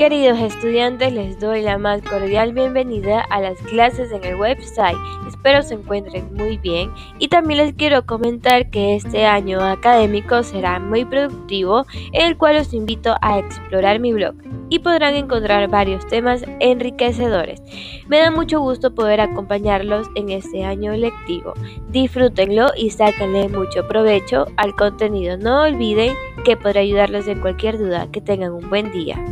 Queridos estudiantes, les doy la más cordial bienvenida a las clases en el website. Espero se encuentren muy bien y también les quiero comentar que este año académico será muy productivo, en el cual os invito a explorar mi blog y podrán encontrar varios temas enriquecedores. Me da mucho gusto poder acompañarlos en este año lectivo. Disfrútenlo y sáquenle mucho provecho al contenido. No olviden que podré ayudarlos en cualquier duda. Que tengan un buen día.